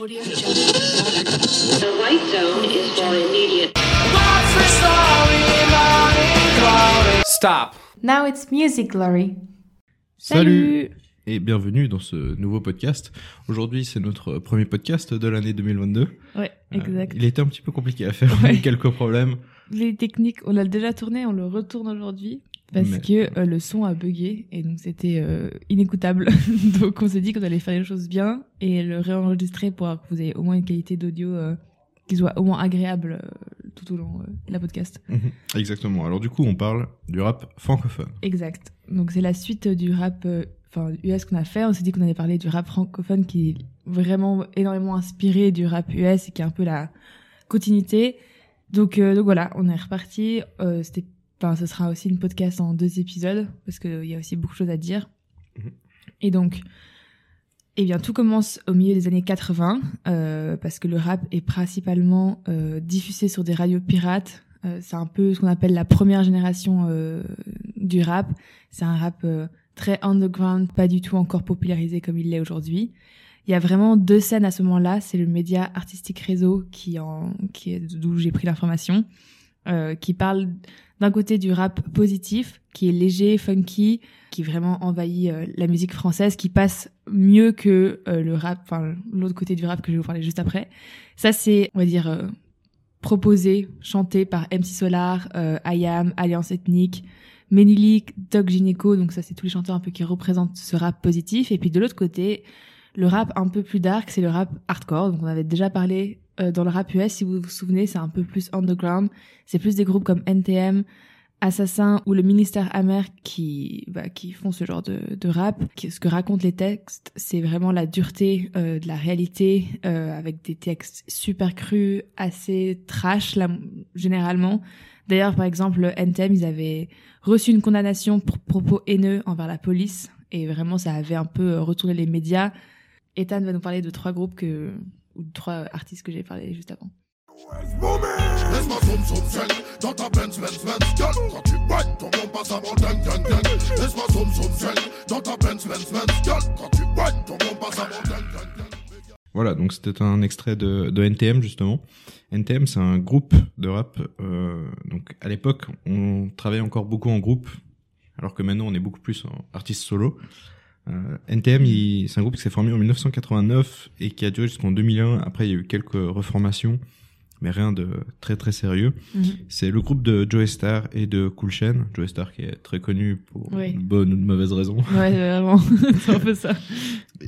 Audio The white zone is for immediate. Stop. Now it's music glory. Salut et bienvenue dans ce nouveau podcast. Aujourd'hui, c'est notre premier podcast de l'année 2022. Ouais, Euh, exact. il était un petit peu compliqué à faire, on a eu quelques problèmes. Les techniques, on l'a déjà tourné, on le retourne aujourd'hui parce Mais- que euh, le son a bugué et donc c'était euh, inécoutable. donc on s'est dit qu'on allait faire les choses bien et le réenregistrer pour que vous ayez au moins une qualité d'audio euh, qui soit au moins agréable euh, tout au long euh, de la podcast. Mhm, Exactement. Alors du coup, on parle du rap francophone. Exact. Donc c'est la suite du rap euh, enfin US qu'on a fait. On s'est dit qu'on allait parler du rap francophone qui est vraiment énormément inspiré du rap US et qui est un peu la continuité. Donc, euh, donc voilà, on est reparti. Euh, c'était, enfin, ce sera aussi une podcast en deux épisodes parce qu'il y a aussi beaucoup de choses à dire. Mhm. Et donc, eh bien, tout commence au milieu des années 80 euh, parce que le rap est principalement euh, diffusé sur des radios pirates. Euh, c'est un peu ce qu'on appelle la première génération du rap. C'est un rap très underground, pas du tout encore popularisé comme il l'est aujourd'hui. Il y a vraiment deux scènes à ce moment-là. C'est le média artistique réseau qui en, qui est d'où j'ai pris l'information, qui parle d'un côté du rap positif, qui est léger, funky, qui vraiment envahit euh, la musique française, qui passe mieux que euh, le rap, enfin l'autre côté du rap que je vais vous parler juste après. Ça c'est, on va dire, euh, proposé, chanté par MC Solar, IAM, Alliance Ethnique, Ménilik, Doc Gynéco, donc ça c'est tous les chanteurs un peu qui représentent ce rap positif. Et puis de l'autre côté, le rap un peu plus dark, c'est le rap hardcore. Donc on avait déjà parlé euh, dans le rap US, si vous vous souvenez, c'est un peu plus underground. C'est plus des groupes comme NTM, Assassin ou le Ministère Amer qui, bah, qui font ce genre de, de rap. Ce que racontent les textes, c'est vraiment la dureté euh, de la réalité, euh, avec des textes super crus, assez trash là, généralement. D'ailleurs, par exemple, NTM, ils avaient reçu une condamnation pour propos haineux envers la police. Et vraiment, ça avait un peu euh, retourné les médias. Ethan va nous parler de trois groupes que, ou de trois artistes que j'ai parlé juste avant. Voilà, donc c'était un extrait de, de NTM justement. NTM, c'est un groupe de rap. euh, donc à l'époque, on travaillait encore beaucoup en groupe, alors que maintenant on est beaucoup plus en artiste solo. Euh, NTM, c'est un groupe qui s'est formé en 1989 et qui a duré jusqu'en 2001. Après, il y a eu quelques reformations, mais rien de très très sérieux. Mhm. C'est le groupe de Joey Star et de Cool Chain. Joey Star qui est très connu pour Oui. de bonnes ou de mauvaises raisons. Ouais, vraiment, c'est un peu ça.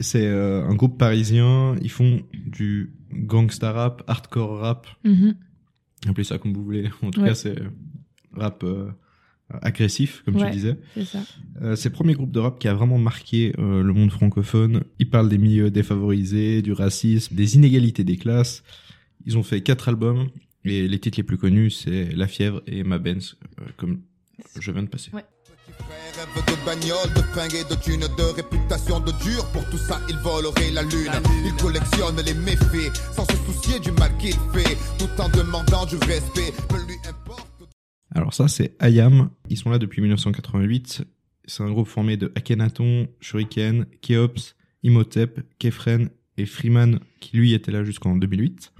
C'est euh, un groupe parisien. Ils font du gangsta rap, hardcore rap. Mhm. Appelez ça comme vous voulez. En tout Ouais. cas, c'est rap euh, agressif, comme Ouais. tu disais. C'est ça. Euh, c'est le premier groupe de rap qui a vraiment marqué euh, le monde francophone. Ils parlent des milieux défavorisés, du racisme, des inégalités des classes. Ils ont fait quatre albums et les titres les plus connus, c'est La Fièvre et Ma Benz, euh, comme je viens de passer. Ouais. Frère rêve de bagnole, de fringues et de thunes, de réputation de dur. Pour tout ça, il volerait la lune. Il collectionne les méfaits, sans se soucier du mal qu'il fait, tout en demandant du respect. Peu lui importe. Alors ça, c'est Ayam. Ils sont là depuis 1988. C'est un groupe formé de Akhenaton, Shuriken, Keops, Imhotep, Kefren et Freeman, qui lui était là jusqu'en 2008.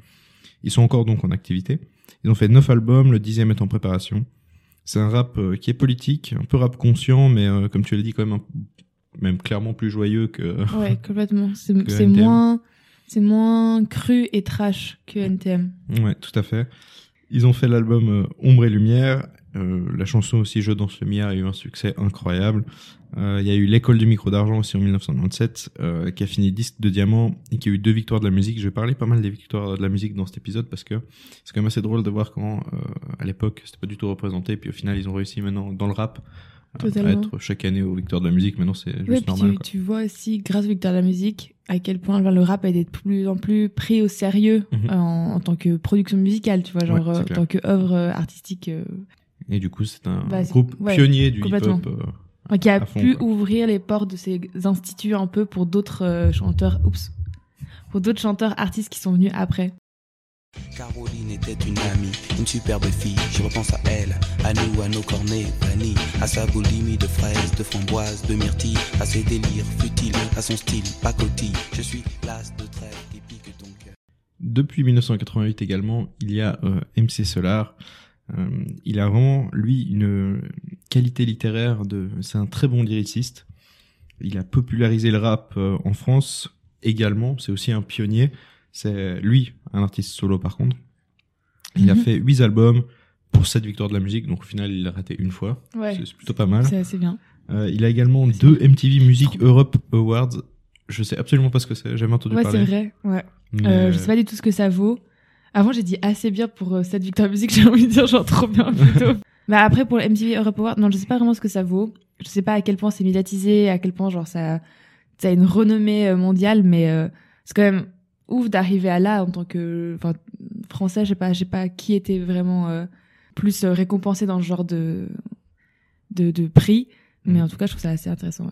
Ils sont encore donc en activité. Ils ont fait neuf albums, le dixième est en préparation. C'est un rap euh, qui est politique, un peu rap conscient, mais euh, comme tu l'as dit, quand même, un- même clairement plus joyeux que... Ouais, complètement. C'est moins, c'est moins cru et trash que NTM. Ouais, tout à fait. Ils ont fait l'album euh, Ombre et Lumière. Euh, la chanson aussi Je danse lumière a eu un succès incroyable. Euh, Il y a eu l'école du micro d'argent aussi en 1997, euh, qui a fini disque de diamant et qui a eu deux victoires de la musique. Je vais parler pas mal des victoires de la musique dans cet épisode parce que c'est quand même assez drôle de voir quand à l'époque c'était pas du tout représenté, puis au final ils ont réussi maintenant dans le rap euh, à Totalement. être chaque année aux victoires de la musique. Maintenant c'est juste Ouais, normal. tu, quoi. tu vois aussi, grâce au Victor de la musique, à quel point le rap a été de plus en plus pris au sérieux Mhm. en, en tant que production musicale, tu vois, genre Ouais, euh, en clair. tant que œuvre euh, artistique, euh, Et du coup c'est un Bah, groupe ouais, pionnier du hip-hop. euh, qui a fond, pu quoi. ouvrir les portes de ces instituts un peu pour d'autres euh, chanteurs, oups, pour d'autres chanteurs artistes qui sont venus après. Caroline était une amie, une superbe fille. Je repense à elle, à nous, à nos cornets bannis, à sa boulimie de fraises, de framboises, de myrtilles, à ses délires futiles, à son style pacotille. Je suis l'as de trêve qui pique ton cœur. depuis 1988 également, il y a euh, MC Solar. Euh, il a vraiment, lui, une qualité littéraire de... C'est un très bon lyriciste. Il a popularisé le rap euh, en France également. C'est aussi un pionnier. C'est lui, un artiste solo par contre. Il a Mhm. fait huit albums pour sept victoires de la musique. Donc au final, il a raté une fois. Ouais. C'est plutôt pas mal. C'est assez bien. Euh, il a également deux MTV Music Europe Awards. Je sais absolument pas ce que c'est. J'ai jamais entendu Ouais, parler. c'est vrai. Ouais. Mais, Euh, je sais pas du tout ce que ça vaut. Avant, j'ai dit assez bien pour euh, cette victoire musique, j'ai envie de dire genre trop bien plutôt. bah après pour le MTV Europe Award, non, je sais pas vraiment ce que ça vaut. Je sais pas à quel point c'est médiatisé, à quel point genre ça, ça a une renommée mondiale, mais c'est quand même ouf d'arriver à là en tant que, enfin, français, je sais pas, je sais pas qui était vraiment euh, plus euh, récompensé dans ce genre de de, de prix, mais Mm. en tout cas, je trouve ça assez intéressant. ouais.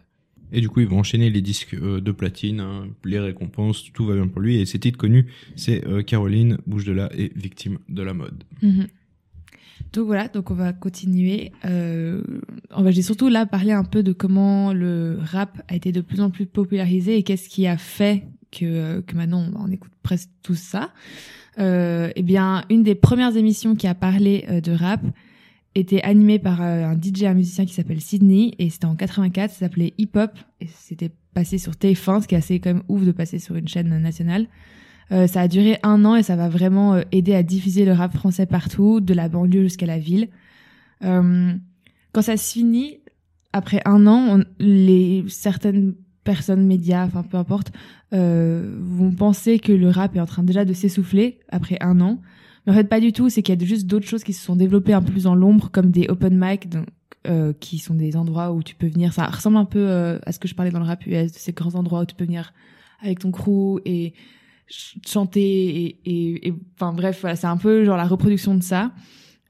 Et du coup, il va enchaîner les disques euh, de platine, hein, les récompenses, tout va bien pour lui. Et ses titres connus, c'est euh, Caroline, Bouge de là et Victime de la mode. Mhm. Donc voilà, donc on va continuer. Euh, on va j'ai surtout là parler un peu de comment le rap a été de plus en plus popularisé et qu'est-ce qui a fait que, que maintenant on écoute presque tout ça. Euh, eh bien, une des premières émissions qui a parlé euh, de rap était animée par euh, un DJ, un musicien qui s'appelle Sydney et c'était en 84, ça s'appelait Hip Hop et c'était passé sur TF1, ce qui est assez quand même ouf de passer sur une chaîne nationale. Euh, ça a duré un an et ça va vraiment euh, aider à diffuser le rap français partout, de la banlieue jusqu'à la ville. Euh, quand ça se finit, après un an, les certaines personnes, médias, enfin peu importe, euh, vont penser que le rap est en train déjà de s'essouffler après un an. Mais en fait, pas du tout. C'est qu'il y a juste d'autres choses qui se sont développées un peu plus dans l'ombre, comme des open mic, donc, euh, qui sont des endroits où tu peux venir. Ça ressemble un peu euh, à ce que je parlais dans le rap US, de ces grands endroits où tu peux venir avec ton crew et ch- chanter et, enfin bref voilà c'est un peu genre la reproduction de ça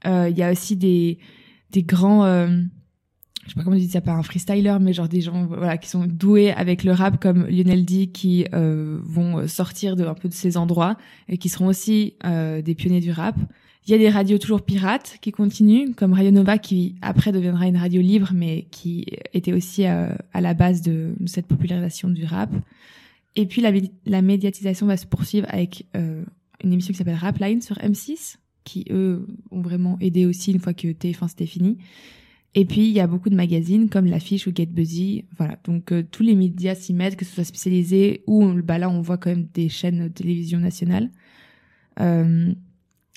Euh, il y a aussi des des grands je sais pas comment on dit ça pas un freestyler mais genre des gens voilà qui sont doués avec le rap comme Lionel D qui euh, vont sortir de un peu de ces endroits et qui seront aussi euh, des pionniers du rap il y a des radios toujours pirates qui continuent comme Radio Nova qui après deviendra une radio libre mais qui était aussi euh, à la base de cette popularisation du rap et puis la, la médiatisation va se poursuivre avec euh, une émission qui s'appelle Rapline sur M6, qui eux ont vraiment aidé aussi une fois que TF1 c'était fini. Et puis il y a beaucoup de magazines comme l'affiche ou Get Busy, voilà. Donc euh, tous les médias s'y mettent, que ce soit spécialisé ou bah là on voit quand même des chaînes de télévision nationales. Euh,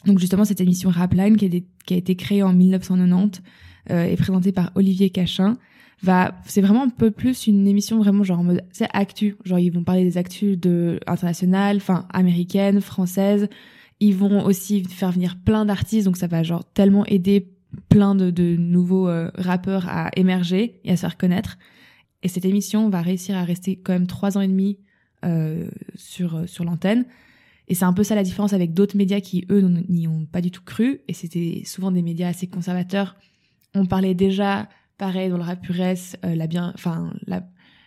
donc justement cette émission Rapline qui qui a été créée en 1990 euh, est présentée par Olivier Cachin va c'est vraiment un peu plus une émission vraiment genre en mode c'est actu genre ils vont parler des actus de internationales enfin américaines françaises ils vont aussi faire venir plein d'artistes donc ça va genre tellement aider plein de, de nouveaux euh, rappeurs à émerger et à se faire connaître. Et cette émission va réussir à rester quand même trois ans et demi euh, sur euh, sur l'antenne. Et c'est un peu ça la différence avec d'autres médias qui eux n'y ont pas du tout cru. Et c'était souvent des médias assez conservateurs. On parlait déjà pareil dans le rap US, euh, la bien, enfin la,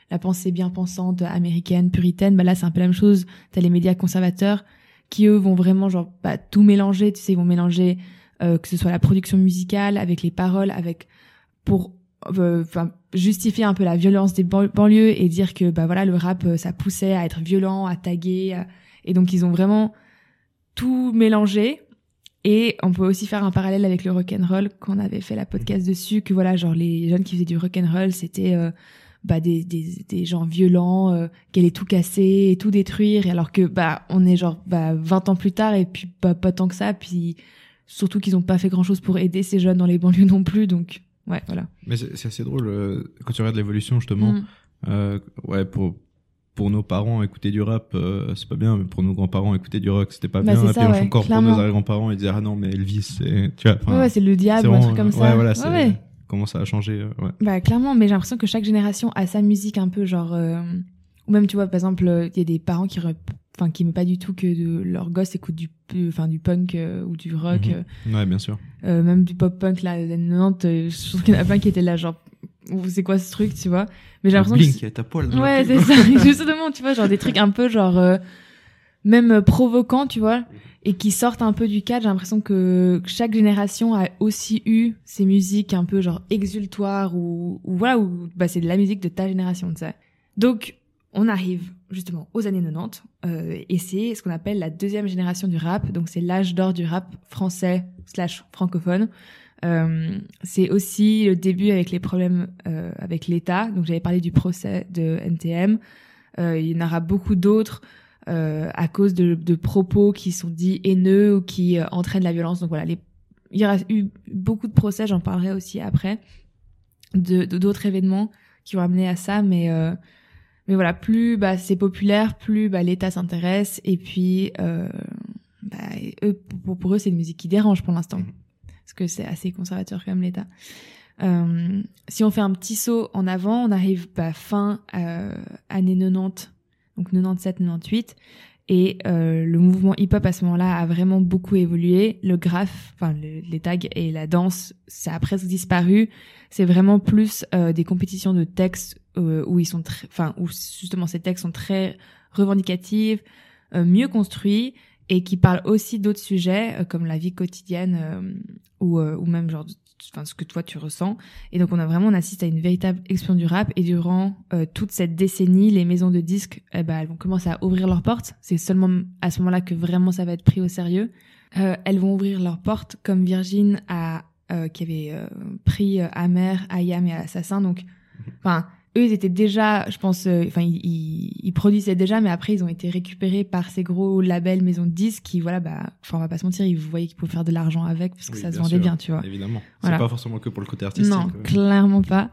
la pensée bien pensante américaine, puritaine, bah là c'est un peu la même chose. T'as les médias conservateurs qui eux vont vraiment genre bah, tout mélanger, tu sais, ils vont mélanger euh, que ce soit la production musicale avec les paroles, avec pour euh, justifier un peu la violence des ban- banlieues et dire que bah voilà le rap euh, ça poussait à être violent, à taguer, et donc ils ont vraiment tout mélangé. Et on peut aussi faire un parallèle avec le rock and roll quand on avait fait la podcast dessus que voilà genre les jeunes qui faisaient du rock and roll c'était euh, bah des, des des gens violents euh, qui allaient tout casser et tout détruire alors que bah on est genre bah 20 ans plus tard et puis pas pas tant que ça puis surtout qu'ils ont pas fait grand chose pour aider ces jeunes dans les banlieues non plus donc ouais voilà Mais c'est assez drôle euh, quand tu regardes l'évolution justement. Mm. Euh, ouais, pour pour nos parents écouter du rap, euh, c'est pas bien, mais pour nos grands-parents écouter du rock, c'était pas Bah, bien. Et puis ouais, encore pour nos arrière-grands-parents, ils disaient ah non mais Elvis, c'est tu vois. ouais, ouais, c'est le diable un truc comme ça Ouais, voilà, Ouais, comment ça a changé. ouais. Bah clairement, mais j'ai l'impression que chaque génération a sa musique un peu genre ou même tu vois par exemple il y a des parents qui enfin qui aiment pas du tout que de, leur gosse écoute du enfin du punk euh, ou du rock Mhm. euh, Ouais, bien sûr. euh, même du pop punk là des années 90 euh, je trouve qu'il y en a plein qui étaient là genre c'est quoi ce truc tu vois? Mais j'ai l'impression que Blink, elle ta poil. Ouais, c'est ça, justement, tu vois, genre des trucs un peu genre euh, même euh, provoquants, tu vois, et qui sortent un peu du cadre. J'ai l'impression que chaque génération a aussi eu ces musiques un peu genre exultoires ou, ou voilà, ou bah c'est de la musique de ta génération, tu sais. Donc on arrive justement aux années 90 euh, et c'est ce qu'on appelle la deuxième génération du rap. Donc c'est l'âge d'or du rap français slash francophone. Euh, c'est aussi le début avec les problèmes euh, avec l'État. Donc j'avais parlé du procès de NTM. Euh, il y en aura beaucoup d'autres euh, à cause de, de, propos qui sont dits haineux ou qui euh, entraînent la violence. Donc voilà, il y aura eu beaucoup de procès, j'en parlerai aussi après, de d'autres événements qui ont amené à ça, mais mais voilà, plus bah, c'est populaire, plus bah, l'État s'intéresse et puis euh, bah, eux, pour, pour eux c'est une musique qui dérange pour l'instant. Parce que c'est assez conservateur comme l'État. Euh, si on fait un petit saut en avant, on arrive bah, fin euh, années 90, donc 97-98, et euh, le mouvement hip-hop à ce moment-là a vraiment beaucoup évolué. Le graphe, enfin le, les tags et la danse, ça a presque disparu. C'est vraiment plus euh, des compétitions de textes euh, où ils sont, enfin où justement ces textes sont très revendicatifs, euh, mieux construits et qui parlent aussi d'autres sujets euh, comme la vie quotidienne euh, ou, ou même genre enfin ce que toi tu ressens. Et donc on a vraiment on assiste à une véritable explosion du rap. Et durant euh, toute cette décennie les maisons de disques eh ben, elles vont commencer à ouvrir leurs portes. C'est seulement à ce moment-là que vraiment ça va être pris au sérieux. Euh, elles vont ouvrir leurs portes comme Virgin euh, qui avait pris Amer, Ayam et Assassin. Donc enfin eux, ils étaient déjà, je pense, euh, enfin, ils, ils, ils, produisaient déjà, mais après, ils ont été récupérés par ces gros labels maisons de disques qui, voilà, bah, enfin, on va pas se mentir, ils voyaient qu'ils pouvaient faire de l'argent avec parce que Oui, ça se vendait sûr, bien, tu vois. Évidemment. Voilà. C'est pas forcément que pour le côté artistique. Non, euh. clairement pas.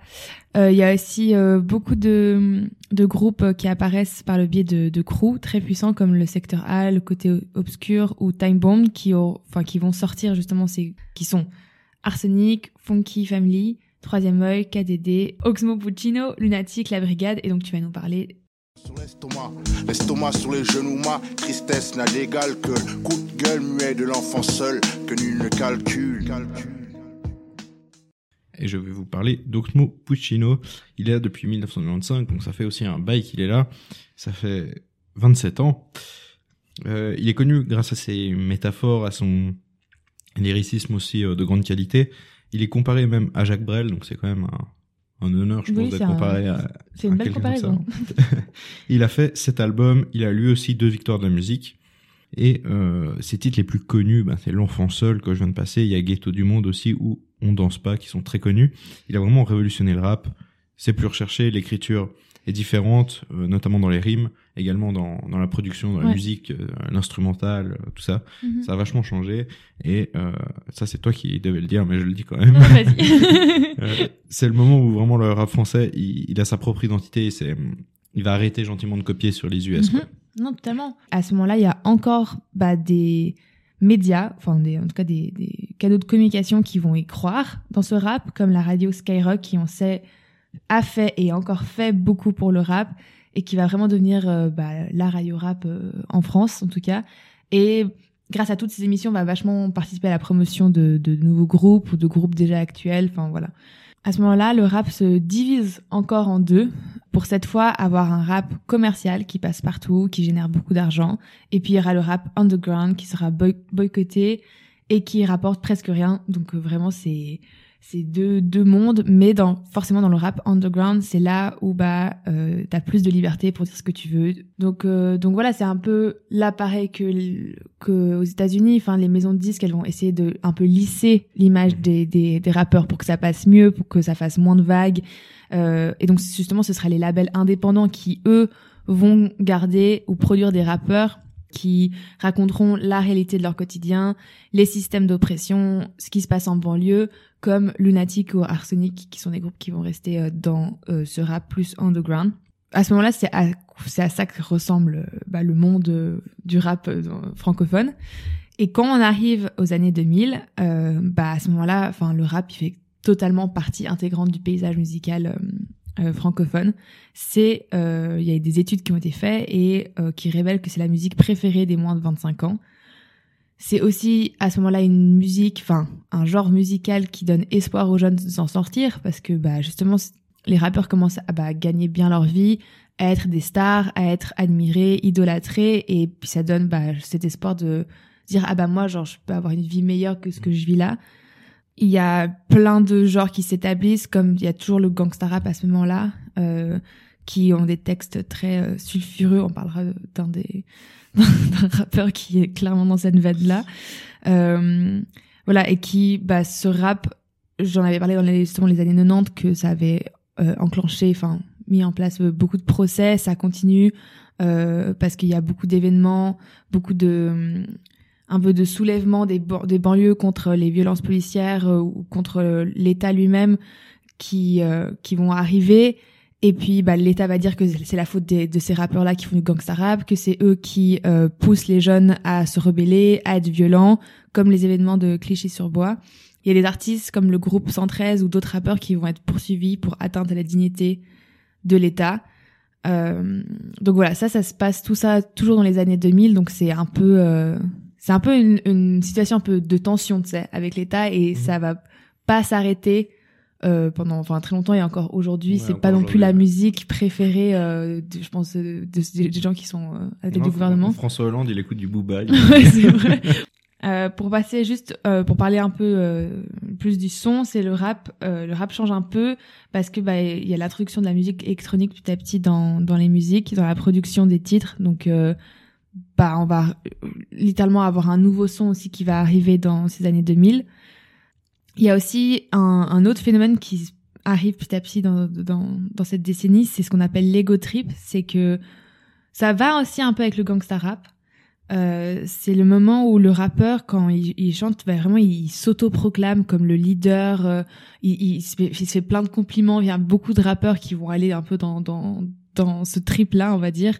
Euh, Il y a aussi euh, beaucoup de, de groupes euh, qui apparaissent par le biais de, de crews très puissants comme le Secteur A, le Côté Obscur ou Time Bomb qui, ont, enfin, qui vont sortir justement ces, qui sont Arsenic, Funky Family, Troisième œil, KDD, Oxmo Puccino, Lunatic, La Brigade, et donc tu vas nous parler. Sur l'estomac, l'estomac sur les genoux, ma tristesse n'a d'égal que le coup de gueule muet de l'enfant seul que nul ne calcule. Et je vais vous parler d'Oxmo Puccino. Il est là depuis 1995, donc ça fait aussi un bail qu'il est là. Ça fait 27 ans. Euh, il est connu grâce à ses métaphores, à son lyricisme aussi euh, de grande qualité. Il est comparé même à Jacques Brel, donc c'est quand même un, un honneur, je Oui, pense, d'être un- comparé à. C'est une à belle comparaison. il a fait cet album, il a lui aussi deux victoires de la musique. Et euh, ses titres les plus connus, ben, c'est L'Enfant Seul que je viens de passer, il y a Ghetto du Monde aussi, où On Danse Pas, qui sont très connus. Il a vraiment révolutionné le rap, c'est plus recherché, l'écriture est différente, euh, notamment dans les rimes, également dans, dans la production, dans la Ouais. musique, euh, l'instrumental, euh, tout ça. Mhm. Ça a vachement changé, et euh, ça c'est toi qui devais le dire, mais je le dis quand même. C'est le moment où vraiment le rap français, il, il a sa propre identité. et il va arrêter gentiment de copier sur les US. Mhm. Non, totalement. À ce moment-là, il y a encore bah, des médias, enfin des, en tout cas des, des canaux de communication qui vont y croire dans ce rap, comme la radio Skyrock qui on sait a fait et encore fait beaucoup pour le rap et qui va vraiment devenir euh, bah, la radio rap euh, en France en tout cas. Et grâce à toutes ces émissions, on va vachement participer à la promotion de, de nouveaux groupes ou de groupes déjà actuels. Enfin voilà. À ce moment-là, le rap se divise encore en deux pour cette fois avoir un rap commercial qui passe partout, qui génère beaucoup d'argent. Et puis il y aura le rap underground qui sera boy- boycotté et qui rapporte presque rien. Donc euh, vraiment c'est c'est deux deux mondes, mais dans forcément dans le rap underground, c'est là où bah euh, t'as plus de liberté pour dire ce que tu veux. Donc euh, donc voilà, c'est un peu là pareil que que aux États-Unis. Enfin les maisons de disques, elles vont essayer de un peu lisser l'image des, des des rappeurs pour que ça passe mieux, pour que ça fasse moins de vagues. Euh, et donc justement, ce sera les labels indépendants qui, eux, vont garder ou produire des rappeurs qui raconteront la réalité de leur quotidien, les systèmes d'oppression, ce qui se passe en banlieue, comme Lunatic ou Arsenic, qui sont des groupes qui vont rester euh, dans euh, ce rap plus underground. À ce moment-là, c'est à, à ça que ressemble euh, bah, le monde du rap francophone. Et quand on arrive aux années 2000, euh, bah à ce moment-là, enfin le rap il fait totalement partie intégrante du paysage musical francophone. C'est il y a des études qui ont été faites et qui révèlent que c'est la musique préférée des moins de 25 ans. C'est aussi à ce moment-là une musique, enfin un genre musical qui donne espoir aux jeunes de s'en sortir parce que bah justement les rappeurs commencent à bah, gagner bien leur vie, à être des stars, à être admirés, idolâtrés et puis ça donne bah, cet espoir de dire ah bah moi genre je peux avoir une vie meilleure que ce que je vis là. Il y a plein de genres qui s'établissent comme il y a toujours le gangsta rap à ce moment-là. Euh, qui ont des textes très euh, sulfureux. On parlera d'un des d'un rappeur qui est clairement dans cette veine là. Euh, voilà et qui bah ce rap, j'en avais parlé dans les, justement les années 90 que ça avait euh, enclenché, enfin mis en place euh, beaucoup de procès, ça continue euh, parce qu'il y a beaucoup d'événements, beaucoup de un peu de soulèvement des, ban- des banlieues contre les violences policières euh, ou contre euh, l'État lui-même qui euh, qui vont arriver et puis bah, l'État va dire que c'est la faute des- de ces rappeurs là qui font du gangsta rap que c'est eux qui euh, poussent les jeunes à se rebeller à être violents comme les événements de Clichy-sur-Bois. Il y a des artistes comme le groupe 113 ou d'autres rappeurs qui vont être poursuivis pour atteinte à la dignité de l'État. Euh, donc voilà ça ça se passe tout ça toujours dans les années 2000 donc c'est un peu euh, c'est un peu une, une situation un peu de tension, tu sais, avec l'État et ça va pas s'arrêter euh, pendant enfin très longtemps et encore aujourd'hui, Ouais, c'est pas non plus la musique préférée, euh, de, je pense, de, de- des gens qui sont euh, à la tête du gouvernement. François Hollande, il écoute du Booba. ouais, c'est vrai. Euh, pour passer juste euh, pour parler un peu euh, plus du son, c'est le rap. Euh, le rap change un peu parce que bah il y a l'introduction de la musique électronique petit à petit dans dans les musiques, dans la production des titres. Donc euh, bah on va euh, littéralement avoir un nouveau son aussi qui va arriver dans ces années 2000. Il y a aussi un, autre phénomène qui arrive petit à petit dans cette décennie, c'est ce qu'on appelle l'ego trip, c'est que ça va aussi un peu avec le gangsta rap. Euh, c'est le moment où le rappeur, quand il, il chante, bah, vraiment, il, s'auto-proclame comme le leader. euh, il, il, se fait, il plein de compliments. Il y a beaucoup de rappeurs qui vont aller un peu dans ce trip-là, on va dire.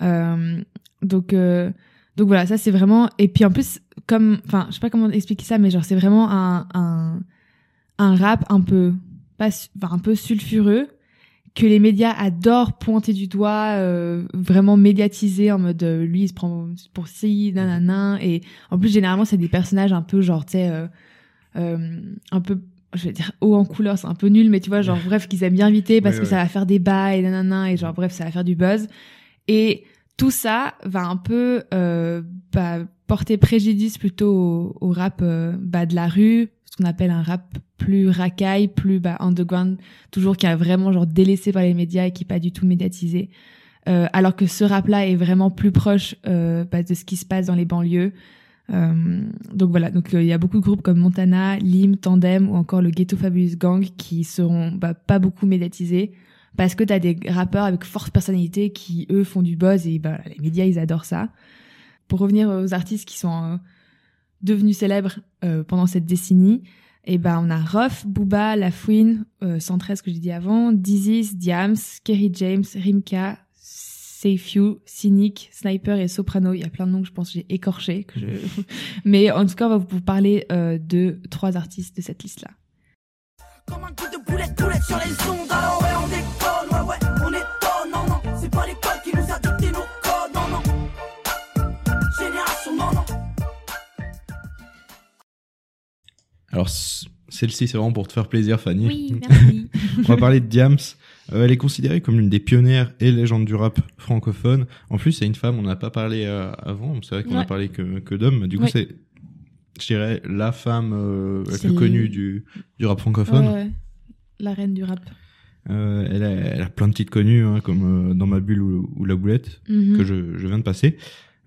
Euh, donc donc voilà, ça c'est vraiment. Et puis en plus, comme, enfin, je sais pas comment expliquer ça, mais genre c'est vraiment un un un rap un peu pas, enfin, un peu sulfureux que les médias adorent pointer du doigt, euh, vraiment médiatiser en mode euh, lui il se prend pour ci, nanana. Et en plus généralement c'est des personnages un peu genre tu sais euh, euh, un peu je vais dire haut en couleur, c'est un peu nul, mais tu vois genre bref qu'ils aiment bien inviter parce que ouais. ça va faire des bails, nanana et genre bref ça va faire du buzz. Et tout ça va un peu euh, bah, porter préjudice plutôt au, au rap euh, bah, de la rue, ce qu'on appelle un rap plus racaille, plus bah, underground, toujours qui a vraiment genre délaissé par les médias et qui est pas du tout médiatisé. Euh, alors que ce rap-là est vraiment plus proche euh, bah, de ce qui se passe dans les banlieues. Euh, donc voilà, donc il y a beaucoup de groupes comme Montana, Lim, Tandem ou encore le Ghetto Fabulous Gang qui seront bah, pas beaucoup médiatisés parce que t'as des rappeurs avec forte personnalité qui eux font du buzz et bah, les médias ils adorent ça. Pour revenir aux artistes qui sont euh, devenus célèbres euh, pendant cette décennie, et ben on a Ruff, Booba, La Fouine, euh, 113 que j'ai dit avant, Dizzy, Diams, Kerry James, Rimka, Safe You, Cynic, Sniper et Soprano. Il y a plein de noms que je pense que j'ai écorchés. Que je... Mais en tout cas, on va vous parler euh, de trois artistes de cette liste-là. Comme un coup de boulette, boulette sur les ondes. Alors ouais, on déconne, ouais, ouais, on étonne. Non, non, c'est pas l'école qui nous a dicté nos codes. Non, non. Génération, non, non. Alors, celle-ci, c'est vraiment pour te faire plaisir, Fanny. Oui, merci. On va parler de Diams. Euh, elle est considérée comme l'une des pionnières et légendes du rap francophone. En plus, c'est une femme, on n'a pas parlé euh, avant. C'est vrai qu'on a Ouais. parlé que, que d'hommes. Du coup, Oui. c'est, je dirais, la femme euh, la plus connue du, du rap francophone. Ouais, ouais. La reine du rap. Euh, elle, a, elle a plein de titres connus, hein, comme euh, Dans ma bulle ou, ou La boulette, Mhm. que je, je viens de passer.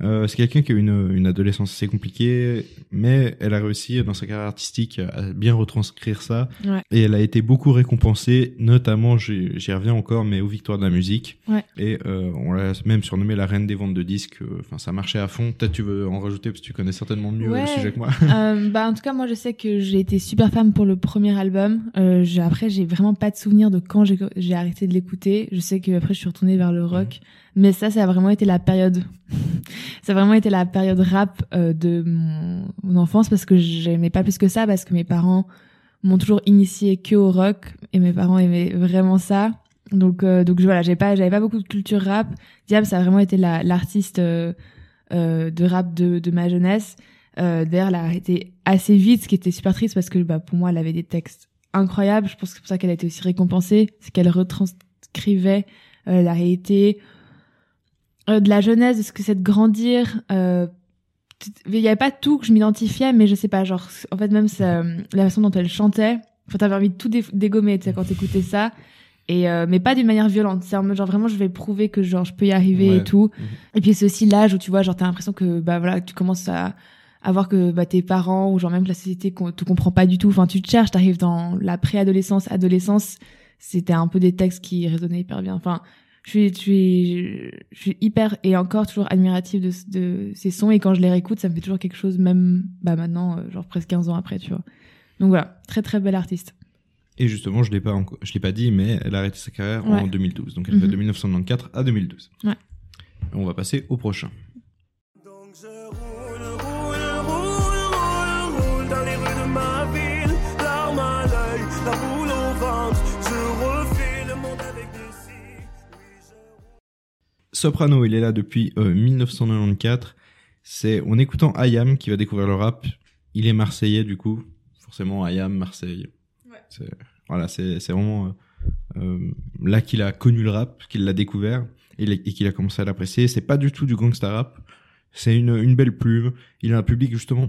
Euh, c'est quelqu'un qui a eu une, une adolescence assez compliquée, mais elle a réussi dans sa carrière artistique à bien retranscrire ça. Ouais. Et elle a été beaucoup récompensée, notamment, j'y reviens encore, mais aux victoires de la musique. Ouais. Et euh, on l'a même surnommée la reine des ventes de disques. euh, Enfin, ça marchait à fond. Peut-être tu veux en rajouter parce que tu connais certainement mieux Ouais. le sujet que moi. Euh, bah en tout cas moi je sais que j'ai été super fan pour le premier album. Après j'ai vraiment pas de souvenir de quand j'ai arrêté de l'écouter. Je sais que après je suis retournée vers le rock, mais ça ça a vraiment été la période. ça a vraiment été la période rap euh, de mon, enfance parce que j'aimais pas plus que ça parce que mes parents m'ont toujours initié que au rock et mes parents aimaient vraiment ça. Donc euh, donc voilà j'ai pas j'avais pas beaucoup de culture rap. Diab ça a vraiment été la l'artiste euh, euh, de rap de de ma jeunesse. Euh, D'ailleurs, elle a arrêté assez vite, ce qui était super triste parce que bah, pour moi, elle avait des textes incroyables. Je pense que c'est pour ça qu'elle a été aussi récompensée, c'est qu'elle retranscrivait euh, la réalité de la jeunesse, de ce que c'est de grandir. Euh, il y avait pas tout que je m'identifiais, mais je sais pas, genre, en fait, même ça, la façon dont elle chantait, enfin, t'avais envie de tout dé- dégommer, tu sais, quand t'écoutais ça. Et euh, mais pas d'une manière violente. C'est en mode genre vraiment je vais prouver que genre je peux y arriver Ouais. et tout. Mhm. Et puis c'est aussi l'âge où tu vois genre t'as l'impression que bah voilà tu commences à à voir que bah tes parents ou genre même la société qu'on te comprend pas du tout. Enfin tu te cherches, t'arrives dans la préadolescence, adolescence. C'était un peu des textes qui résonnaient hyper bien. Enfin je suis, je suis, je suis hyper et encore toujours admirative de, de ces sons et quand je les réécoute, ça me fait toujours quelque chose, même bah maintenant, euh, genre presque 15 ans après, tu vois. Donc voilà, très très belle artiste. Et justement, je l'ai pas, encore- je l'ai pas dit, mais elle a arrêté sa carrière en Ouais. 2012. Donc elle fait Mhm. de 1994 à 2012. Ouais. Et on va passer au prochain. Soprano, il est là depuis euh, 1994. C'est en écoutant Ayam qui va découvrir le rap. Il est marseillais du coup, forcément Ayam Marseille. Voilà, c'est vraiment euh, euh, là qu'il a connu le rap, qu'il l'a découvert et, et qu'il a commencé à l'apprécier. C'est pas du tout du gangsta rap. C'est une une belle plume. Il a un public justement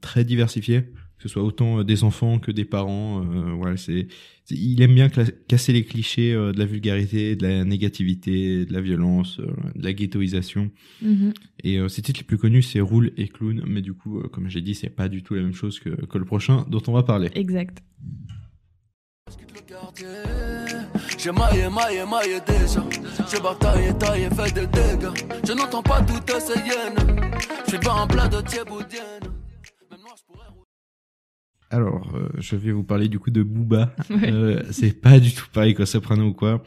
très diversifié, que ce soit autant euh, des enfants que des parents. Euh, voilà, c'est c'est- il aime bien casser les clichés euh, de la vulgarité, de la négativité, de la violence, euh, de la ghettoisation. Mhm. Et euh, ses titres les plus connus, c'est Roule et Clown. Mais du coup, euh, comme j'ai dit, c'est pas du tout la même chose que, que le prochain dont on va parler. Exact. quitte le quartier. J'ai maillé, maillé, maillé déjà. J'ai bataillé, taillé, fait des dégâts. Je n'entends pas toutes ces hyènes. Je suis pas un plat de thieboudienne. Alors, euh, je vais vous parler du coup de Booba. Ouais. Euh, c'est pas du tout pareil que Soprano ou quoi.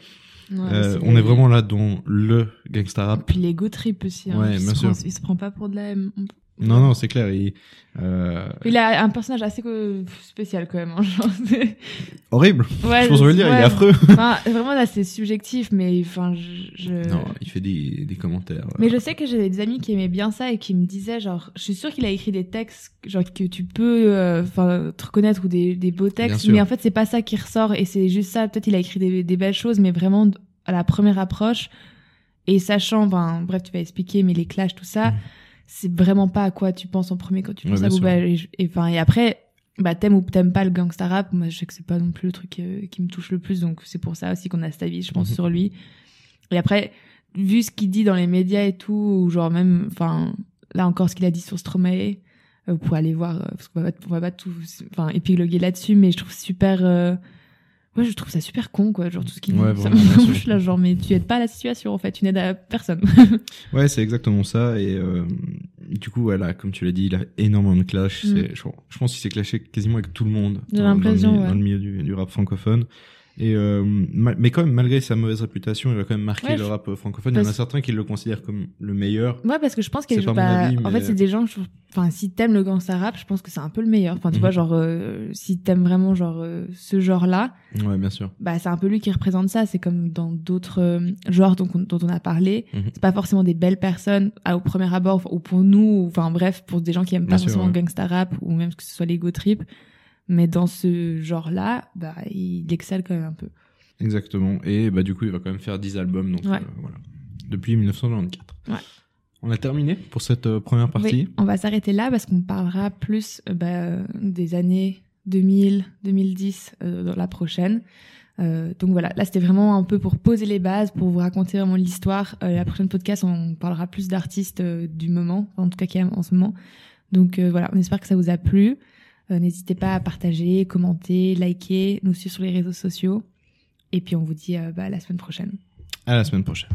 Ouais, Euh, on est vraiment là dans le gangsta rap. Puis l'ego trip aussi. Hein. Ouais, il, bien se prend, il se prend pas pour de la M. Non, non, c'est clair. Il, euh, Il a un personnage assez euh, spécial quand même. hein, genre, horrible. ouais, je pense qu'on dire, il est affreux. Enfin, vraiment là, c'est subjectif, mais enfin, je. Non, il fait des, des commentaires. Mais je sais que j'ai des amis qui aimaient bien ça et qui me disaient genre, je suis sûre qu'il a écrit des textes genre que tu peux, euh, enfin, te reconnaître ou des, des beaux textes, sûr. mais en fait c'est pas ça qui ressort et c'est juste ça. Peut-être il a écrit des, des belles choses, mais vraiment à la première approche et sachant, ben bref, tu vas expliquer, mais les clashs tout ça, Mhm. C'est vraiment pas à quoi tu penses en premier quand tu Ouais, penses à bien Booba. Et, et, enfin, et après, bah t'aimes ou t'aimes pas le gangsta rap, moi je sais que c'est pas non plus le truc euh, qui me touche le plus, donc c'est pour ça aussi qu'on a cet avis, je pense, Mhm. sur lui. Et après, vu ce qu'il dit dans les médias et tout, ou genre même, enfin, là encore ce qu'il a dit sur Stromae, euh, vous pouvez aller voir, euh, parce qu'on va, va pas tout, enfin, épiloguer là-dessus, mais je trouve super, ouais, je trouve ça super con, quoi, genre tout ce dit. Ouais, ça me suis là, genre, mais tu aides pas à la situation, en fait, tu n'aides à personne. Ouais, c'est exactement ça. Et euh, du coup, voilà, comme tu l'as dit, il a énormément de clash. Mm. C'est, je, je pense qu'il s'est clashé quasiment avec tout le monde J'ai dans l'impression, ouais. dans le milieu du, du rap francophone. Et euh, ma- mais quand même, malgré sa mauvaise réputation, il va quand même marquer Ouais, le rap francophone. Il y en a certains qui le considèrent comme le meilleur. Ouais, parce que je pense qu'il pas bah, avis, En mais- fait, c'est des gens, je- enfin, si t'aimes le gangsta rap, je pense que c'est un peu le meilleur. Enfin, tu Mhm. vois, genre, euh, si t'aimes vraiment, genre, euh, ce genre-là, Ouais, bien sûr. bah, c'est un peu lui qui représente ça. C'est comme dans d'autres euh, genres dont, dont on a parlé. Mhm. C'est pas forcément des belles personnes à, au premier abord, ou pour nous, ou, enfin, bref, pour des gens qui aiment pas sûr, forcément ouais. le gangsta rap, ou même que ce soit l'ego trip. Mais dans ce genre-là, bah, il excelle quand même un peu. Exactement. Et bah, du coup, il va quand même faire 10 albums. Donc, Ouais. euh, voilà. Depuis 1994. Ouais. On a terminé pour cette euh, première partie. Oui, on va s'arrêter là parce qu'on parlera plus euh, bah, des années 2000, 2010 euh, dans la prochaine. Euh, donc voilà, là c'était vraiment un peu pour poser les bases, pour vous raconter vraiment l'histoire. Euh, la prochaine podcast, on parlera plus d'artistes du moment, en tout cas qui en ce moment. Donc voilà, on espère que ça vous a plu. Euh, N'hésitez pas à partager, commenter, liker, nous suivre sur les réseaux sociaux. Et puis on vous dit euh, bah, à la semaine prochaine. À la semaine prochaine.